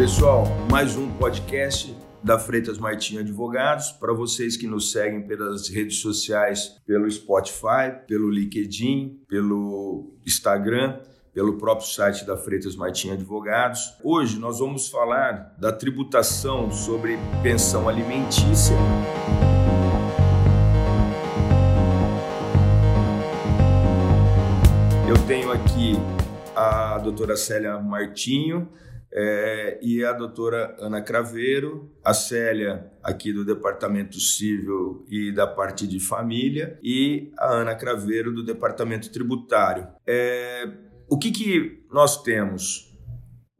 Pessoal, mais um podcast da Freitas Martins Advogados. Para vocês que nos seguem pelas redes sociais, pelo Spotify, pelo LinkedIn, pelo Instagram, pelo próprio site da Freitas Martins Advogados. Hoje nós vamos falar da tributação sobre pensão alimentícia. Eu tenho aqui a doutora Célia Martinho, é, e a doutora Ana Craveiro, a Célia, aqui do Departamento Civil e da parte de família, e a Ana Craveiro, do Departamento Tributário. É, o que, que nós temos?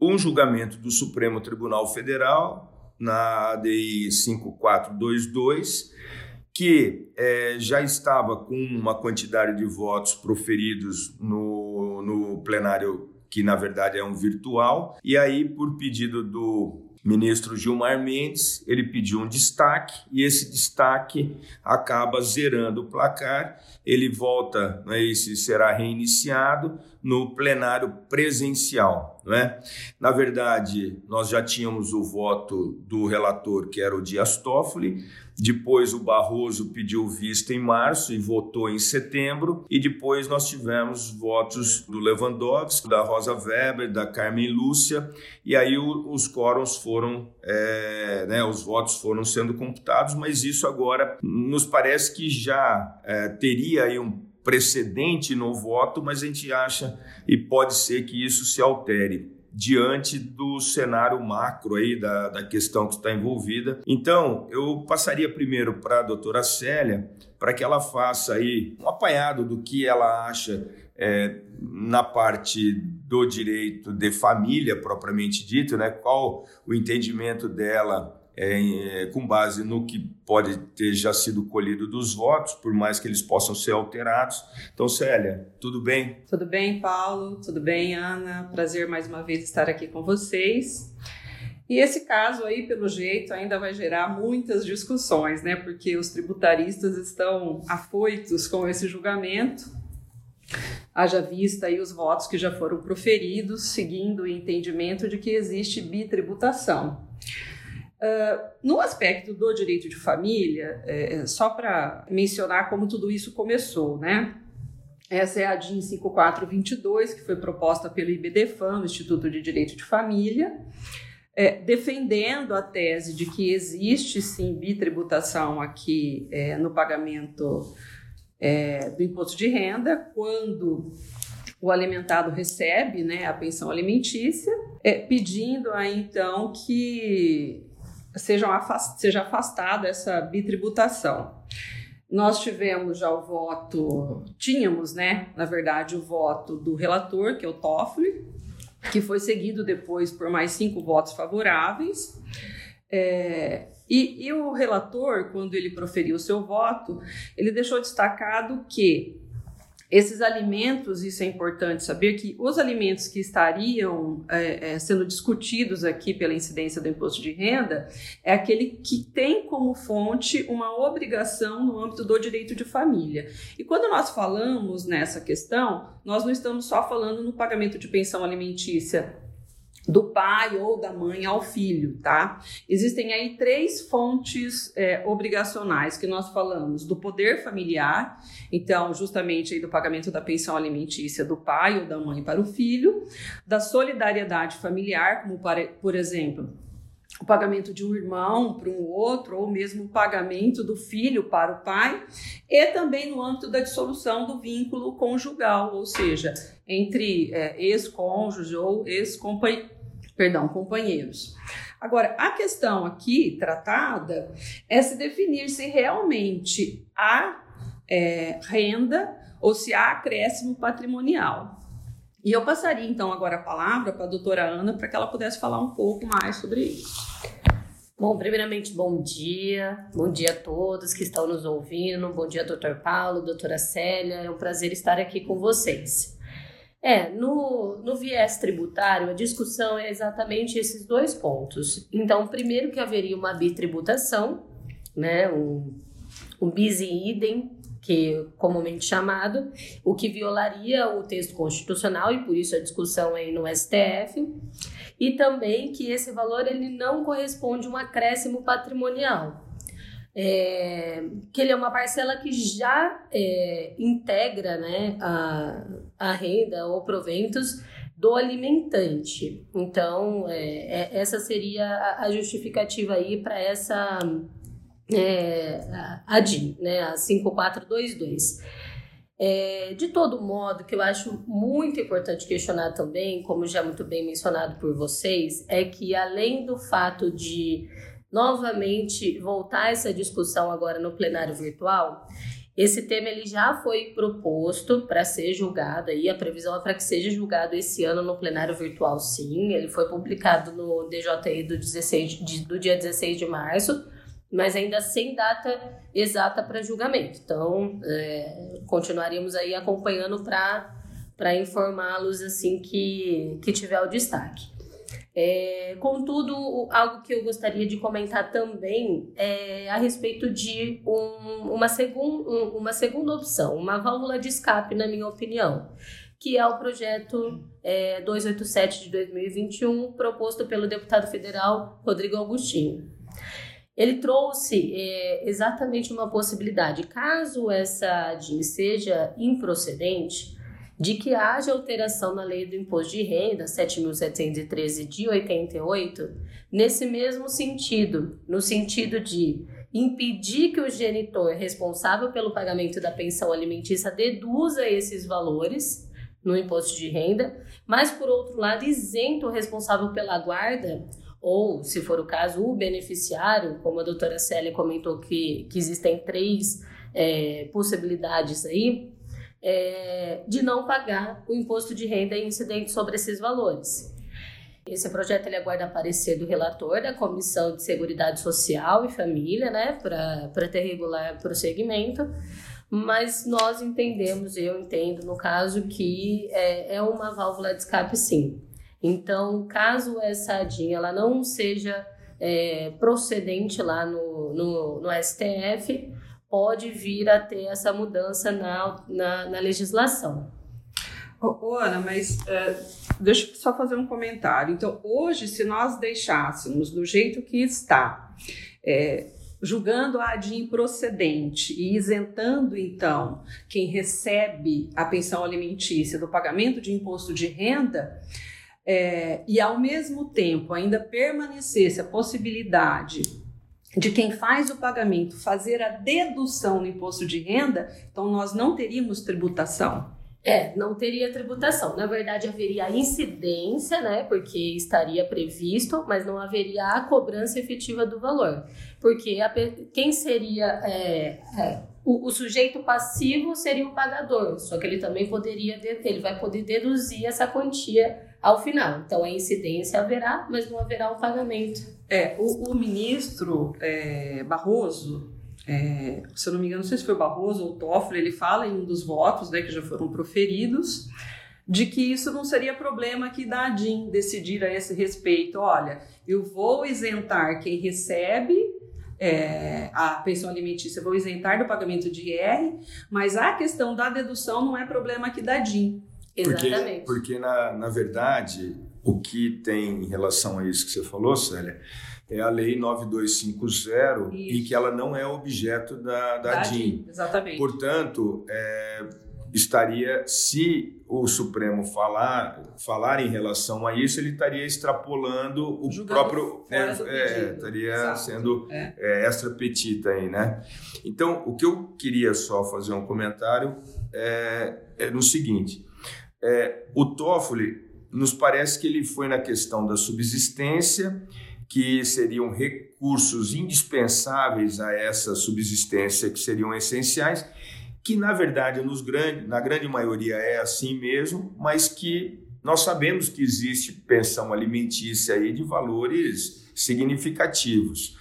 Um julgamento do Supremo Tribunal Federal, na ADI 5422, que é, já estava com uma quantidade de votos proferidos no, no plenário que na verdade é um virtual. E aí, por pedido do ministro Gilmar Mendes, ele pediu um destaque e esse destaque acaba zerando o placar. Ele volta, né, esse será reiniciado no plenário presencial. Né? Na verdade, nós já tínhamos o voto do relator, que era o Dias Toffoli, depois o Barroso pediu vista em março e votou em setembro. E depois nós tivemos votos do Lewandowski, da Rosa Weber, da Carmen Lúcia. E aí os quórums foram, é, né, os votos foram sendo computados, mas isso agora nos parece que já é, teria aí um precedente no voto, mas a gente acha e pode ser que isso se altere diante do cenário macro aí da, da questão que está envolvida. Então, eu passaria primeiro para a doutora Célia, para que ela faça aí um apanhado do que ela acha é, na parte do direito de família propriamente dito, né? Qual o entendimento dela é, com base no que pode ter já sido colhido dos votos, por mais que eles possam ser alterados. Então, Célia, tudo bem? Tudo bem, Paulo? Tudo bem, Ana? Prazer mais uma vez estar aqui com vocês. E esse caso aí, pelo jeito, ainda vai gerar muitas discussões, né? Porque os tributaristas estão afoitos com esse julgamento. Haja vista aí os votos que já foram proferidos, seguindo o entendimento de que existe bitributação. Uh, no aspecto do direito de família, é, é só para mencionar como tudo isso começou, né? Essa é a DIN 5422, que foi proposta pelo IBDFAM, Instituto de Direito de Família, é, defendendo a tese de que existe sim bitributação aqui é, no pagamento é, do imposto de renda, quando o alimentado recebe né, a pensão alimentícia, é, pedindo aí então que sejam afast, seja afastada essa bitributação. Nós tivemos já o voto, tínhamos, né, na verdade, o voto do relator, que é o Toffoli, que foi seguido depois por mais cinco votos favoráveis. É, e, e o relator, quando ele proferiu o seu voto, ele deixou destacado que esses alimentos, isso é importante saber que os alimentos que estariam é, é, sendo discutidos aqui pela incidência do imposto de renda é aquele que tem como fonte uma obrigação no âmbito do direito de família. E quando nós falamos nessa questão, nós não estamos só falando no pagamento de pensão alimentícia do pai ou da mãe ao filho, tá? Existem aí três fontes é, obrigacionais que nós falamos: do poder familiar, então, justamente aí do pagamento da pensão alimentícia do pai ou da mãe para o filho, da solidariedade familiar, como para, por exemplo, o pagamento de um irmão para um outro, ou mesmo o pagamento do filho para o pai, e também no âmbito da dissolução do vínculo conjugal, ou seja, entre é, ex-cônjuge ou ex-companheiro perdão, companheiros. Agora, a questão aqui tratada é se definir se realmente há é, renda ou se há acréscimo patrimonial. E eu passaria então agora a palavra para a doutora Ana para que ela pudesse falar um pouco mais sobre isso. Bom, primeiramente, bom dia. Bom dia a todos que estão nos ouvindo. Bom dia, doutor Paulo, doutora Célia. É um prazer estar aqui com vocês. É, no, no viés tributário, a discussão é exatamente esses dois pontos. Então, primeiro que haveria uma bitributação, né, um, um bis idem, que comumente chamado, o que violaria o texto constitucional e por isso a discussão aí no STF. e também que esse valor ele não corresponde a um acréscimo patrimonial. É, que ele é uma parcela que já é, integra né, a, a renda ou proventos do alimentante. Então, é, é essa seria a justificativa aí para essa é, a DIN, né, a 5422. É, de todo modo, que eu acho muito importante questionar também, como já muito bem mencionado por vocês, é que além do fato de novamente voltar essa discussão agora no plenário virtual, esse tema ele já foi proposto para ser julgado e a previsão é para que seja julgado esse ano no plenário virtual, sim. Ele foi publicado no DJI do, 16, de, do dia 16 de março, mas ainda sem data exata para julgamento. Então, é, continuaríamos aí acompanhando para informá-los assim que, que tiver o destaque. É, contudo, algo que eu gostaria de comentar também é a respeito de um, uma, segun, um, uma segunda opção, uma válvula de escape, na minha opinião, que é o projeto é, 287 de 2021, proposto pelo deputado federal Rodrigo Augustinho. Ele trouxe é, exatamente uma possibilidade, caso essa DIN seja improcedente, de que haja alteração na lei do imposto de renda 7.713 de 88, nesse mesmo sentido, no sentido de impedir que o genitor responsável pelo pagamento da pensão alimentícia deduza esses valores no imposto de renda, mas por outro lado isento o responsável pela guarda ou, se for o caso, o beneficiário, como a doutora Célia comentou que, que existem três é, possibilidades aí, é, de não pagar o imposto de renda incidente sobre esses valores. Esse projeto ele aguarda parecer do relator da Comissão de Seguridade Social e Família, né, para ter regular prosseguimento, mas nós entendemos, eu entendo no caso, que é, é uma válvula de escape sim. Então, caso essa ADIM ela não seja é, procedente lá no, no, no STF, pode vir a ter essa mudança na, na, na legislação. Ô, Ana, mas é, deixa eu só fazer um comentário. Então, hoje, se nós deixássemos do jeito que está, é, julgando a ADIM procedente e isentando, então, quem recebe a pensão alimentícia do pagamento de imposto de renda, é, e ao mesmo tempo ainda permanecesse a possibilidade de quem faz o pagamento fazer a dedução no imposto de renda, então nós não teríamos tributação. É, não teria tributação. Na verdade, haveria incidência, né? Porque estaria previsto, mas não haveria a cobrança efetiva do valor. Porque a, quem seria é, é, o, o, sujeito passivo seria o pagador, só que ele também poderia, ele vai poder deduzir essa quantia ao final. Então, a incidência haverá, mas não haverá o pagamento. É, o, o ministro é, Barroso, é, se eu não me engano, não sei se foi Barroso ou Toffoli, ele fala em um dos votos né, que já foram proferidos, de que isso não seria problema aqui da ADIM decidir a esse respeito. Olha, eu vou isentar quem recebe é, a pensão alimentícia, vou isentar do pagamento de IR, mas a questão da dedução não é problema aqui da DIN. Exatamente. Porque, porque na, na verdade, o que tem em relação a isso que você falou, Célia, é a Lei 9250, isso. em que ela não é objeto da, da, da DIN. DIN. Exatamente. Portanto, é, estaria, se o Supremo falar, falar em relação a isso, ele estaria extrapolando o Julgando próprio. É, é, estaria Exato. sendo é. é. extra petita aí, né? Então, o que eu queria só fazer um comentário é, é no seguinte: é, o Toffoli nos parece que ele foi na questão da subsistência, que seriam recursos indispensáveis a essa subsistência, que seriam essenciais, que na verdade nos grande, na grande maioria é assim mesmo, mas que nós sabemos que existe pensão alimentícia aí de valores significativos.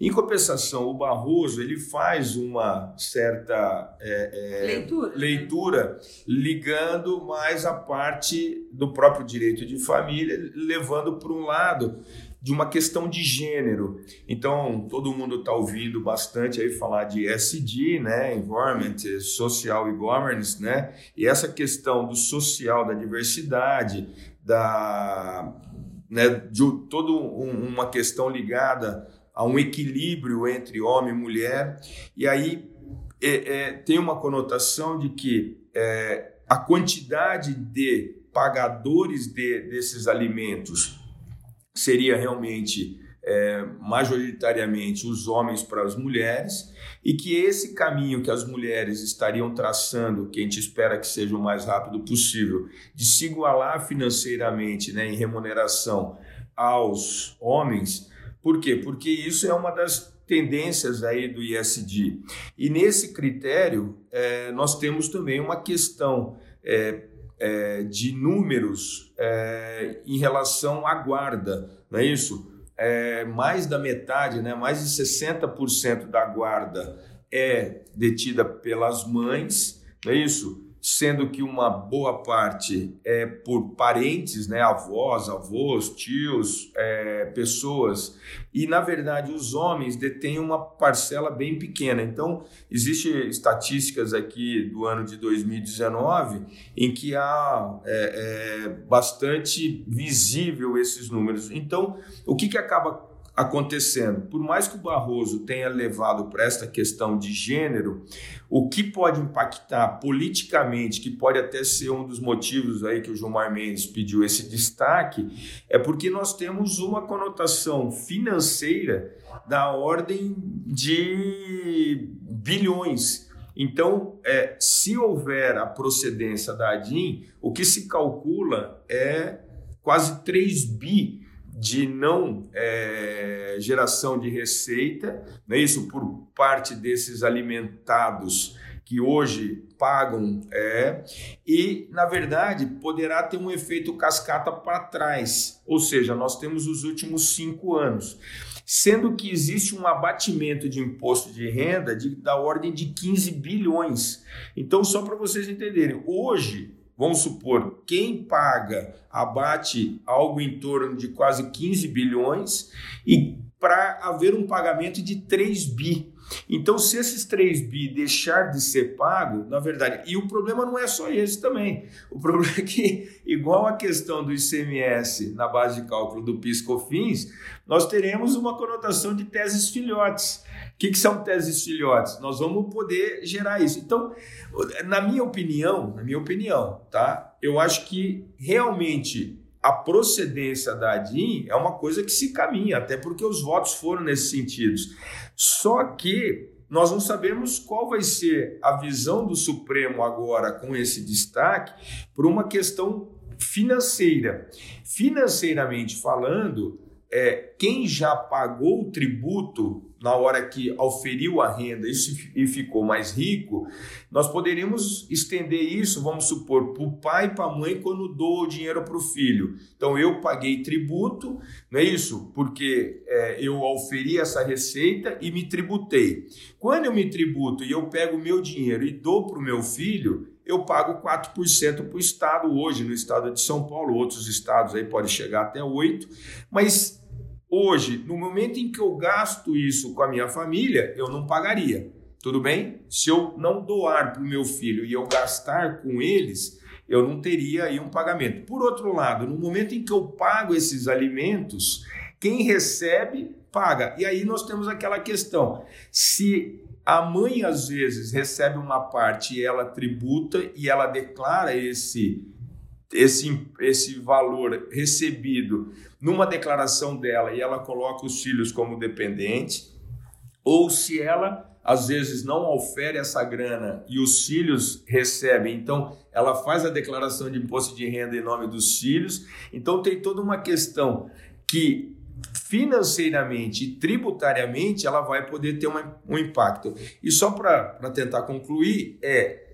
Em compensação, o Barroso ele faz uma certa é, é, leitura. Né? leitura ligando mais a parte do próprio direito de família, levando para um lado de uma questão de gênero. Então, todo mundo está ouvindo bastante aí falar de SD, né, Environment, Social e Governance, né, e essa questão do social, da diversidade, da né, de toda um, uma questão ligada a um equilíbrio entre homem e mulher, e aí é, é, tem uma conotação de que é, a quantidade de pagadores de, desses alimentos seria realmente é, majoritariamente os homens para as mulheres e que esse caminho que as mulheres estariam traçando, que a gente espera que seja o mais rápido possível, de se igualar financeiramente né, em remuneração aos homens, por quê? Porque isso é uma das tendências aí do ISD. E nesse critério, é, nós temos também uma questão é, é, de números é, em relação à guarda, não é isso? É, mais da metade, né, mais de 60% da guarda é detida pelas mães, não é isso? Sendo que uma boa parte é por parentes, né, avós, avós, tios, é, pessoas, e na verdade os homens detêm uma parcela bem pequena. Então, existem estatísticas aqui do ano de 2019 em que há é, é, bastante visível esses números. Então, o que, que acaba acontecendo. Por mais que o Barroso tenha levado para esta questão de gênero, o que pode impactar politicamente, que pode até ser um dos motivos aí que o Gilmar Mendes pediu esse destaque, é porque nós temos uma conotação financeira da ordem de bilhões. Então, é, se houver a procedência da ADIM, o que se calcula é quase 3 bi de não é, geração de receita, não é isso por parte desses alimentados que hoje pagam é e na verdade poderá ter um efeito cascata para trás, ou seja, nós temos os últimos cinco anos, sendo que existe um abatimento de imposto de renda de, da ordem de 15 bilhões. Então só para vocês entenderem, hoje vamos supor, quem paga abate algo em torno de quase 15 bilhões e para haver um pagamento de 3 bi. Então, se esses 3 bi deixar de ser pago, na verdade, e o problema não é só esse também. O problema é que, igual a questão do ICMS na base de cálculo do PIS/COFINS, nós teremos uma conotação de teses filhotes. O que, que são teses filhotes? Nós vamos poder gerar isso. Então, na minha opinião, na minha opinião, tá? Eu acho que realmente a procedência da ADIM é uma coisa que se caminha, até porque os votos foram nesses sentidos. Só que nós não sabemos qual vai ser a visão do Supremo agora com esse destaque por uma questão financeira. Financeiramente falando, é, quem já pagou o tributo na hora que auferiu a renda e ficou mais rico, nós poderíamos estender isso, vamos supor, para o pai e para a mãe quando dou o dinheiro para o filho. Então eu paguei tributo, não é isso? Porque é, eu auferi essa receita e me tributei. Quando eu me tributo e eu pego o meu dinheiro e dou para o meu filho, eu pago 4% para o Estado hoje, no estado de São Paulo, outros estados aí pode chegar até 8%, mas Hoje, no momento em que eu gasto isso com a minha família, eu não pagaria. Tudo bem? Se eu não doar para o meu filho e eu gastar com eles, eu não teria aí um pagamento. Por outro lado, no momento em que eu pago esses alimentos, quem recebe, paga. E aí nós temos aquela questão: se a mãe às vezes recebe uma parte e ela tributa e ela declara esse esse, esse valor recebido numa declaração dela e ela coloca os filhos como dependente, ou se ela às vezes não ofere essa grana e os filhos recebem, então ela faz a declaração de imposto de renda em nome dos filhos. Então tem toda uma questão que financeiramente e tributariamente ela vai poder ter uma, um impacto. E só para tentar concluir, é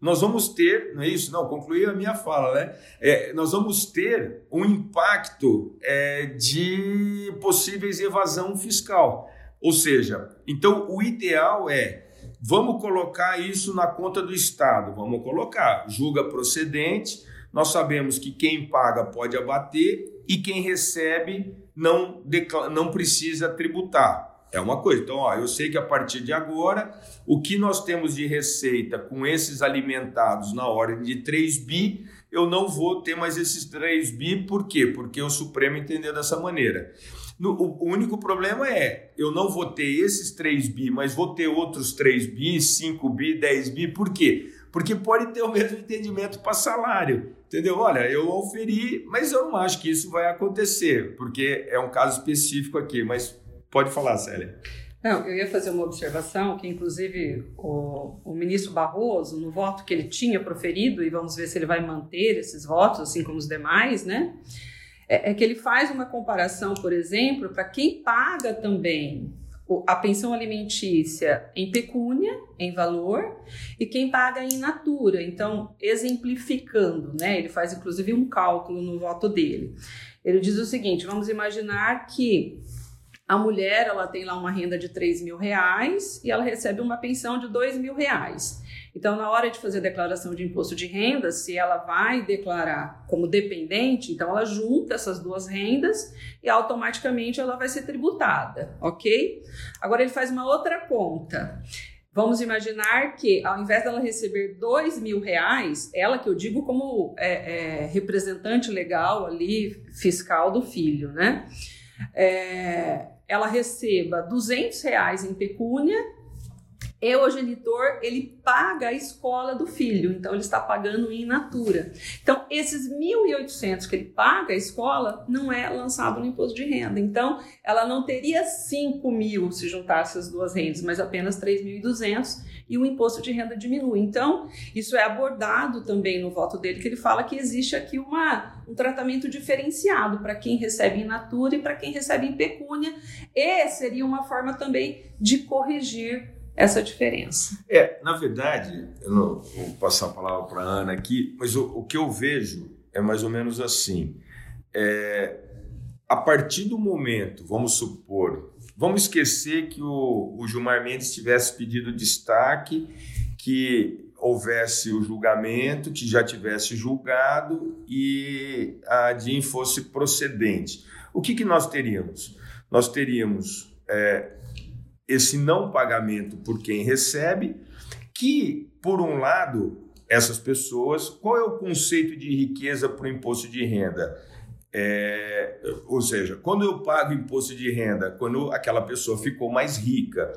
nós vamos ter, não é isso? Não, concluí a minha fala, né? É, nós vamos ter um impacto é, de possíveis evasão fiscal. Ou seja, então o ideal é vamos colocar isso na conta do Estado, vamos colocar, julga procedente, nós sabemos que quem paga pode abater e quem recebe não, não precisa tributar. É uma coisa. Então, ó, eu sei que a partir de agora, o que nós temos de receita com esses alimentados na ordem de 3 bi, eu não vou ter mais esses 3 bi, por quê? Porque o Supremo entendeu dessa maneira. No, o, único problema é, eu não vou ter esses 3 bi, mas vou ter outros 3 bi, 5 bi, 10 bi, por quê? Porque pode ter o mesmo entendimento para salário. Entendeu? Olha, eu oferi, mas eu não acho que isso vai acontecer, porque é um caso específico aqui, mas pode falar, Célia. Não, eu ia fazer uma observação que, inclusive, o, o, ministro Barroso, no voto que ele tinha proferido, e vamos ver se ele vai manter esses votos, assim como os demais, né? É, é que ele faz uma comparação, por exemplo, para quem paga também a pensão alimentícia em pecúnia, em valor, e quem paga em natura. Então, exemplificando, né? Ele faz inclusive um cálculo no voto dele. Ele diz o seguinte: vamos imaginar que a mulher ela tem lá uma renda de 3 mil reais e ela recebe uma pensão de 2 mil reais. Então, na hora de fazer a declaração de imposto de renda, se ela vai declarar como dependente, então ela junta essas duas rendas e automaticamente ela vai ser tributada, ok? Agora ele faz uma outra conta. Vamos imaginar que, ao invés dela receber dois mil reais, ela que eu digo como é, é, representante legal ali, fiscal do filho, né? É, ela receba 200 reais em pecúnia e o genitor ele paga a escola do filho, então ele está pagando em natura. Então esses 1.800 que ele paga a escola não é lançado no imposto de renda. Então ela não teria 5 mil se juntasse as duas rendas, mas apenas 3.200 e o imposto de renda diminui. Então isso é abordado também no voto dele que ele fala que existe aqui uma, um tratamento diferenciado para quem recebe em natura e para quem recebe em pecúnia e seria uma forma também de corrigir essa diferença. É, na verdade, eu não vou passar a palavra para a Ana aqui, mas o, o, que eu vejo é mais ou menos assim. É, a partir do momento, vamos supor, vamos esquecer que o, o Gilmar Mendes tivesse pedido destaque, que houvesse o julgamento, que já tivesse julgado e a DIN fosse procedente. O que, que nós teríamos? Nós teríamos é, esse não pagamento por quem recebe, que, por um lado, essas pessoas, qual é o conceito de riqueza para o imposto de renda? É, ou seja, quando eu pago imposto de renda, quando aquela pessoa ficou mais rica.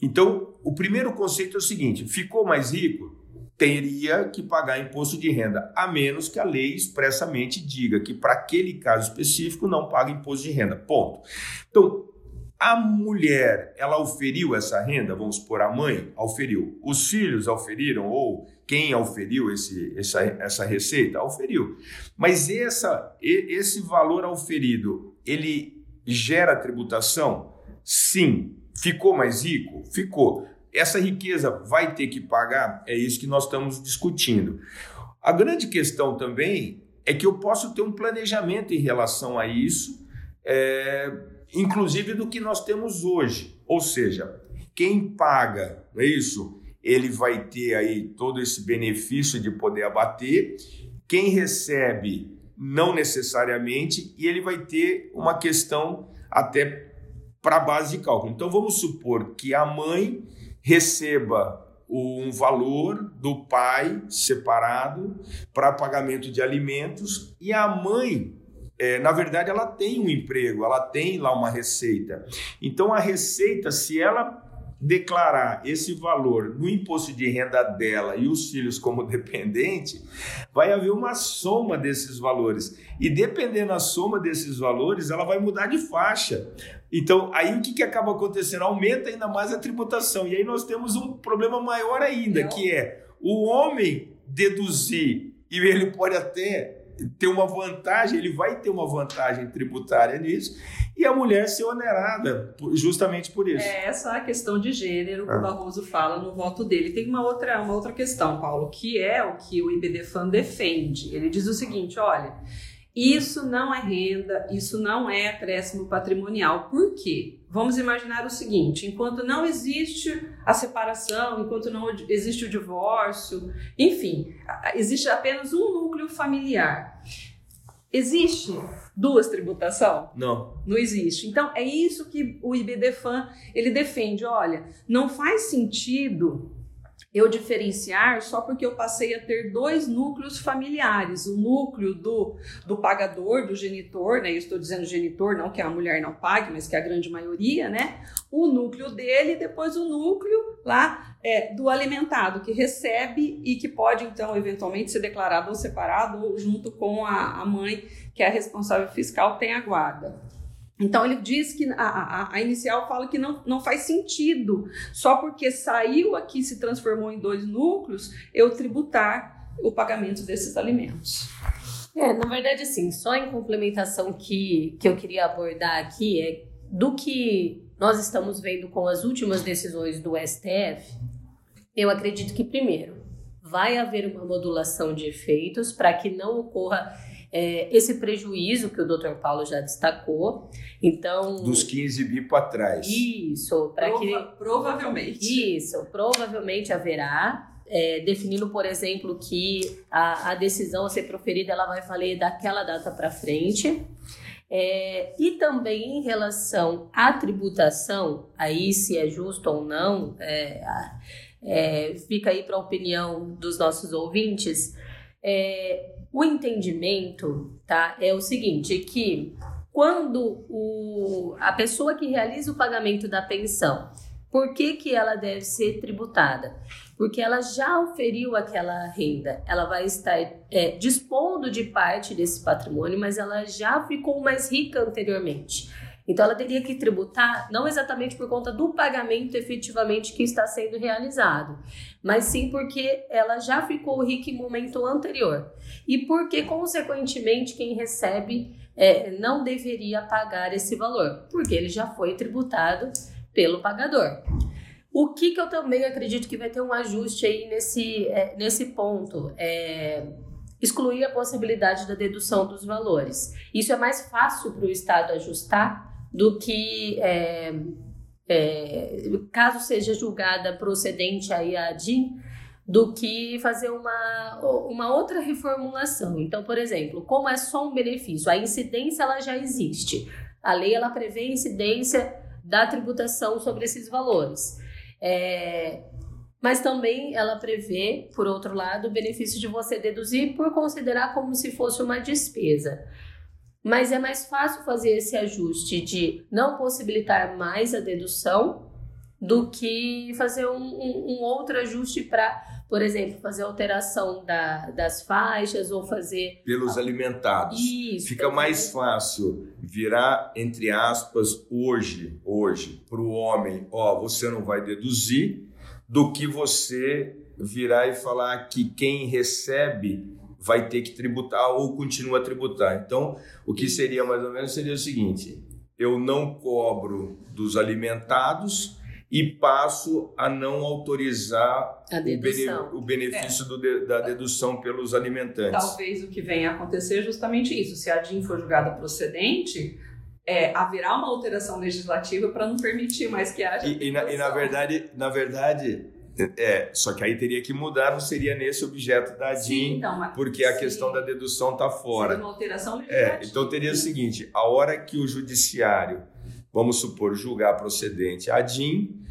Então, o primeiro conceito é o seguinte: ficou mais rico, teria que pagar imposto de renda, a menos que a lei expressamente diga que para aquele caso específico não paga imposto de renda. Ponto. Então, a mulher, ela oferiu essa renda, vamos supor, a mãe oferiu, os filhos oferiram, ou quem oferiu esse, essa, essa receita, oferiu. Mas essa, esse valor oferido, ele gera tributação? Sim. Ficou mais rico? Ficou. Essa riqueza vai ter que pagar? É isso que nós estamos discutindo. A grande questão também é que eu posso ter um planejamento em relação a isso. É, inclusive do que nós temos hoje. Ou seja, quem paga, é isso? Ele vai ter aí todo esse benefício de poder abater. Quem recebe, não necessariamente, e ele vai ter uma questão até para base de cálculo. Então vamos supor que a mãe receba um valor do pai separado para pagamento de alimentos e a mãe é, na verdade, ela tem um emprego, ela tem lá uma receita. Então, a receita, se ela declarar esse valor no imposto de renda dela e os filhos como dependente, vai haver uma soma desses valores. E dependendo da soma desses valores, ela vai mudar de faixa. Então, aí o que, que acaba acontecendo? Aumenta ainda mais a tributação. E aí nós temos um problema maior ainda, que é o homem deduzir, e ele pode até ter uma vantagem, ele vai ter uma vantagem tributária nisso, e a mulher ser onerada justamente por isso. É essa a questão de gênero que o ah. Barroso fala no voto dele. Tem uma outra, uma outra questão, Paulo, que é o que o IBDFAN defende. Ele diz o seguinte: olha. Isso não é renda, isso não é acréscimo patrimonial. Por quê? Vamos imaginar o seguinte: enquanto não existe a separação, enquanto não existe o divórcio, enfim, existe apenas um núcleo familiar. Existe duas tributação? Não. Não existe. Então é isso que o IBDFAN ele defende. Olha, não faz sentido eu diferenciar só porque eu passei a ter dois núcleos familiares, o núcleo do, do pagador, do genitor, né? Eu estou dizendo genitor, não que a mulher não pague, mas que a grande maioria, né? O núcleo dele e depois o núcleo lá é, do alimentado, que recebe e que pode, então, eventualmente ser declarado ou separado ou junto com a, a mãe, que é a responsável fiscal, tem a guarda. Então ele diz que a, a, a, inicial fala que não, não faz sentido, só porque saiu aqui se transformou em dois núcleos, eu tributar o pagamento desses alimentos. É, na verdade, assim, só em complementação que, que eu queria abordar aqui é do que nós estamos vendo com as últimas decisões do STF, eu acredito que, primeiro, vai haver uma modulação de efeitos para que não ocorra é, esse prejuízo que o Dr. Paulo já destacou. Então. Dos 15 bi para trás. Isso, para Prova, que. Provavelmente. Isso, provavelmente haverá. É, definindo, por exemplo, que a, a decisão a ser proferida ela vai valer daquela data para frente. É, e também em relação à tributação, aí se é justo ou não, é, é, fica aí para a opinião dos nossos ouvintes. É, o entendimento, tá, é o seguinte, que quando o, a pessoa que realiza o pagamento da pensão, por que, que ela deve ser tributada? Porque ela já oferiu aquela renda, ela vai estar é, dispondo de parte desse patrimônio, mas ela já ficou mais rica anteriormente. Então ela teria que tributar não exatamente por conta do pagamento efetivamente que está sendo realizado, mas sim porque ela já ficou rica em momento anterior e porque consequentemente quem recebe é, não deveria pagar esse valor, porque ele já foi tributado pelo pagador. O que, que eu também acredito que vai ter um ajuste aí nesse, é, nesse ponto é excluir a possibilidade da dedução dos valores. Isso é mais fácil para o Estado ajustar do que é, é, caso seja julgada procedente aí a DIN, do que fazer uma, uma outra reformulação. Então, por exemplo, como é só um benefício, a incidência ela já existe. A lei ela prevê a incidência da tributação sobre esses valores. É, mas também ela prevê, por outro lado, o benefício de você deduzir por considerar como se fosse uma despesa. Mas é mais fácil fazer esse ajuste de não possibilitar mais a dedução do que fazer um, um, um outro ajuste para, por exemplo, fazer alteração da, das faixas ou fazer. Pelos alimentados. Isso. Fica mais fácil virar, entre aspas, hoje, hoje, para o homem, ó, você não vai deduzir, do que você virar e falar que quem recebe vai ter que tributar ou continua a tributar. Então, o que seria mais ou menos seria o seguinte: eu não cobro dos alimentados e passo a não autorizar o, benefício é. do, da dedução pelos alimentantes. Talvez o que venha a acontecer é justamente isso. Se a DIN for julgada procedente, é, haverá uma alteração legislativa para não permitir mais que haja. E, e, na, e na verdade, na verdade, é, só que aí teria que mudar, não seria nesse objeto da DIN, então, porque a questão da dedução está fora. Seria uma alteração é, então teria o seguinte: a hora que o judiciário, vamos supor, julgar procedente a DIN,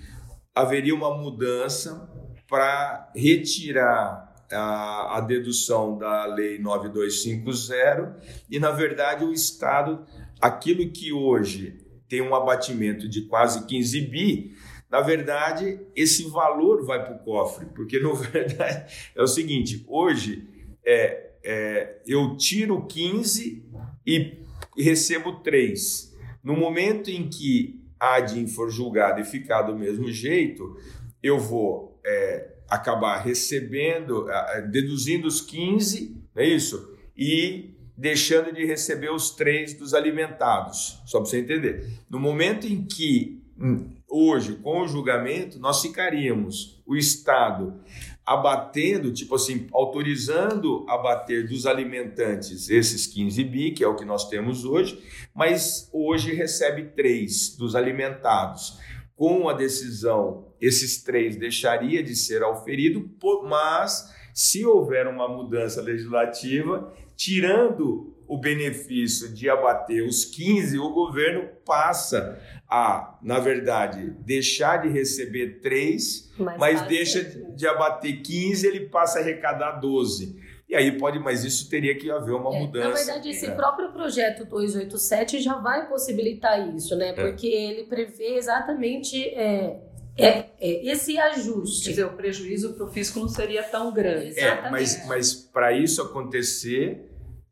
haveria uma mudança para retirar a, a, dedução da Lei 9250 e, na verdade, o Estado, aquilo que hoje tem um abatimento de quase 15 bi, na verdade, esse valor vai para o cofre, porque na verdade é o seguinte: hoje é, é, eu tiro 15 e recebo 3. No momento em que a ADIM for julgada e ficar do mesmo jeito, eu vou é, acabar recebendo, deduzindo os 15, não é isso? E deixando de receber os 3 dos alimentados, só para você entender. No momento em que hum, hoje, com o julgamento, nós ficaríamos o Estado abatendo, tipo assim, autorizando abater dos alimentantes esses 15 bi, que é o que nós temos hoje, mas hoje recebe três dos alimentados. Com a decisão, esses três deixaria de ser auferido, mas se houver uma mudança legislativa, tirando o benefício de abater os 15, o governo passa a, na verdade, deixar de receber 3, mas, mas deixa de abater 15, ele passa a arrecadar 12. E aí pode, mas isso teria que haver uma é, mudança. Na verdade, esse é. próprio projeto 287 já vai possibilitar isso, né? É. Porque é. ele prevê exatamente é, é, é, esse ajuste. Quer dizer, o prejuízo para o fisco não seria tão grande. É, mas, mas para isso acontecer,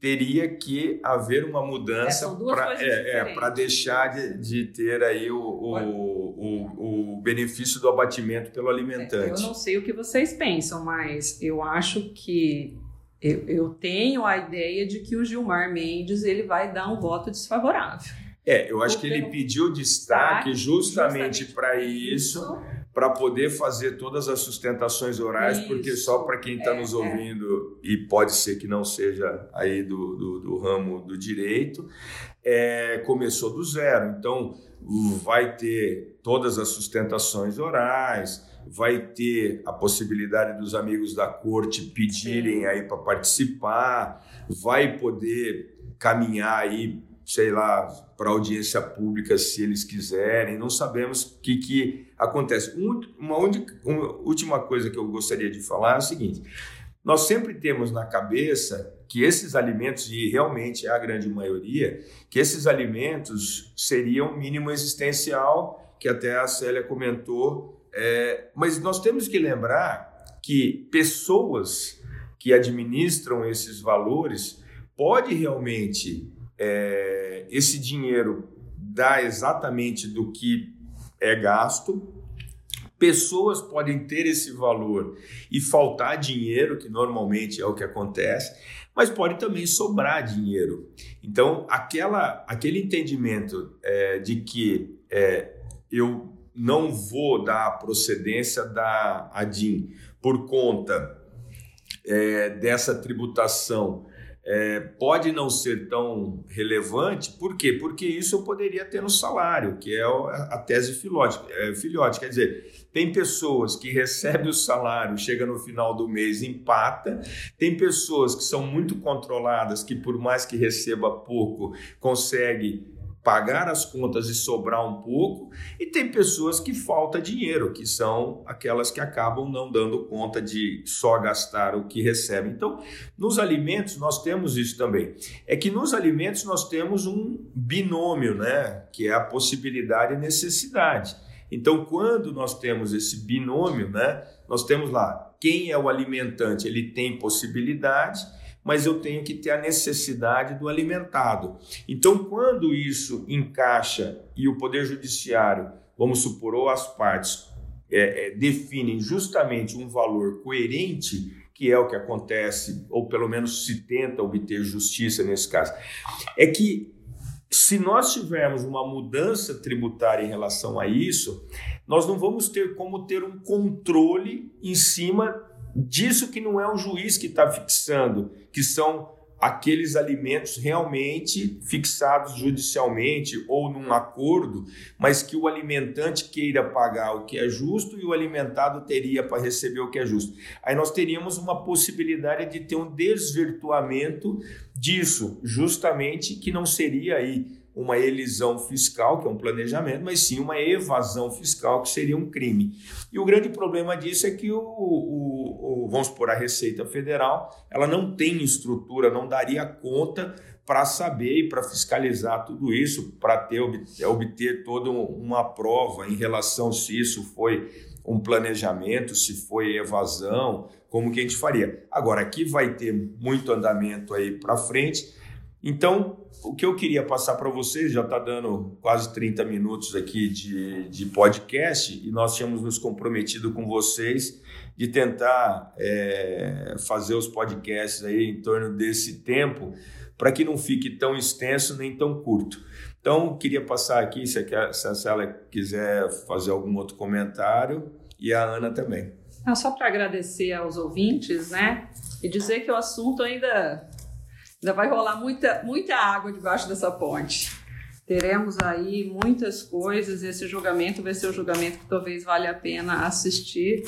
teria que haver uma mudança é, para é, deixar de, de, ter aí o, o, o, o, benefício do abatimento pelo alimentante. eu não sei o que vocês pensam, mas eu acho que eu, eu tenho a ideia de que o Gilmar Mendes ele vai dar um voto desfavorável. É, eu acho que ele pediu destaque justamente, justamente para isso, para poder fazer todas as sustentações orais, isso. porque só para quem está é, nos é. ouvindo, é. e pode ser que não seja aí do, do, do ramo do direito, é, começou do zero. Então, vai ter todas as sustentações orais, vai ter a possibilidade dos amigos da corte pedirem aí para participar, vai poder caminhar aí sei lá, para audiência pública se eles quiserem, não sabemos o que, que acontece. Uma, única, uma última coisa que eu gostaria de falar é o seguinte: nós sempre temos na cabeça que esses alimentos, e realmente é a grande maioria, que esses alimentos seriam mínimo existencial, que até a Célia comentou, é, mas nós temos que lembrar que pessoas que administram esses valores pode realmente é, esse dinheiro dá exatamente do que é gasto. Pessoas podem ter esse valor e faltar dinheiro, que normalmente é o que acontece, mas pode também sobrar dinheiro. Então, aquela, aquele entendimento é, de que é, eu não vou dar a procedência da ADIM por conta é, dessa tributação é, pode não ser tão relevante, por quê? Porque isso eu poderia ter no salário, que é a tese é, filhote. Quer dizer, tem pessoas que recebem o salário, chega no final do mês empata, tem pessoas que são muito controladas, que por mais que receba pouco, consegue pagar as contas e sobrar um pouco, e tem pessoas que falta dinheiro, que são aquelas que acabam não dando conta de só gastar o que recebem. Então, nos alimentos nós temos isso também. É que nos alimentos nós temos um binômio, né, que é a possibilidade e necessidade. Então, quando nós temos esse binômio, né, nós temos lá quem é o alimentante, ele tem possibilidade mas eu tenho que ter a necessidade do alimentado. Então, quando isso encaixa e o Poder Judiciário, vamos supor, ou as partes é, é, definem justamente um valor coerente, que é o que acontece, ou pelo menos se tenta obter justiça nesse caso, é que se nós tivermos uma mudança tributária em relação a isso, nós não vamos ter como ter um controle em cima disso que não é o juiz que está fixando, que são aqueles alimentos realmente fixados judicialmente ou num acordo, mas que o alimentante queira pagar o que é justo e o alimentado teria para receber o que é justo. Aí nós teríamos uma possibilidade de ter um desvirtuamento disso, justamente que não seria aí uma elisão fiscal, que é um planejamento, mas sim uma evasão fiscal, que seria um crime. E o grande problema disso é que o, o, o vamos por a Receita Federal, ela não tem estrutura, não daria conta para saber e para fiscalizar tudo isso, para ter obter toda uma prova em relação se isso foi um planejamento, se foi evasão, como que a gente faria. Agora aqui vai ter muito andamento aí para frente então, o que eu queria passar para vocês, já está dando quase 30 minutos aqui de, de podcast, e nós tínhamos nos comprometido com vocês de tentar é, fazer os podcasts aí em torno desse tempo, para que não fique tão extenso nem tão curto. Então, queria passar aqui, se a, se quiser fazer algum outro comentário, e a Ana também. Não, só para agradecer aos ouvintes, né? E dizer que o assunto ainda Ainda vai rolar muita, muita água debaixo dessa ponte. Teremos aí muitas coisas. Esse julgamento vai ser um julgamento que talvez valha a pena assistir,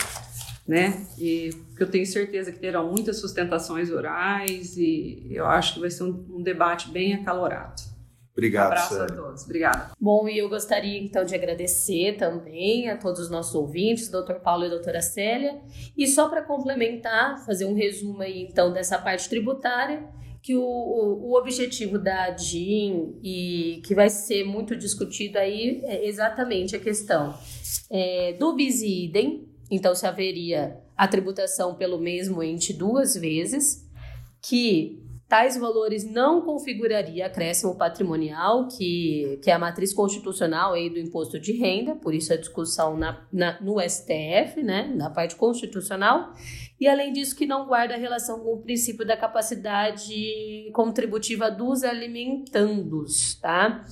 né? E que eu tenho certeza que terão muitas sustentações orais e eu acho que vai ser um, um debate bem acalorado. Obrigado, um abraço Sérgio. a todos. Obrigada. Bom, e eu gostaria então de agradecer também a todos os nossos ouvintes, doutor Paulo e doutora Célia. E só para complementar, fazer um resumo aí então dessa parte tributária, que o, o, o objetivo da DIN e que vai ser muito discutido aí é exatamente a questão é, do bis idem, então se haveria a tributação pelo mesmo ente duas vezes, que tais valores não configuraria acréscimo patrimonial, que, que é a matriz constitucional aí do imposto de renda, por isso a discussão na, na, no STF, né, na parte constitucional, e além disso que não guarda relação com o princípio da capacidade contributiva dos alimentandos, tá?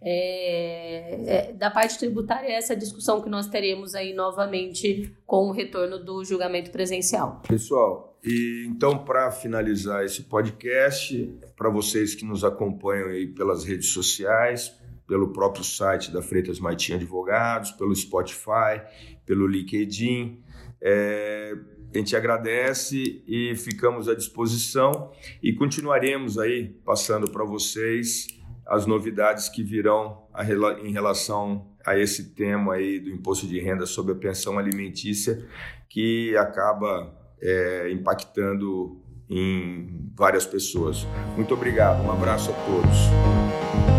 É, é, da parte tributária, essa discussão que nós teremos aí novamente com o retorno do julgamento presencial. Pessoal, e então para finalizar esse podcast, para vocês que nos acompanham aí pelas redes sociais, pelo próprio site da Freitas Martins Advogados, pelo Spotify, pelo LinkedIn, é, a gente agradece e ficamos à disposição e continuaremos aí passando para vocês as novidades que virão em relação a esse tema aí do imposto de renda sobre a pensão alimentícia que acaba é, impactando em várias pessoas. Muito obrigado, um abraço a todos.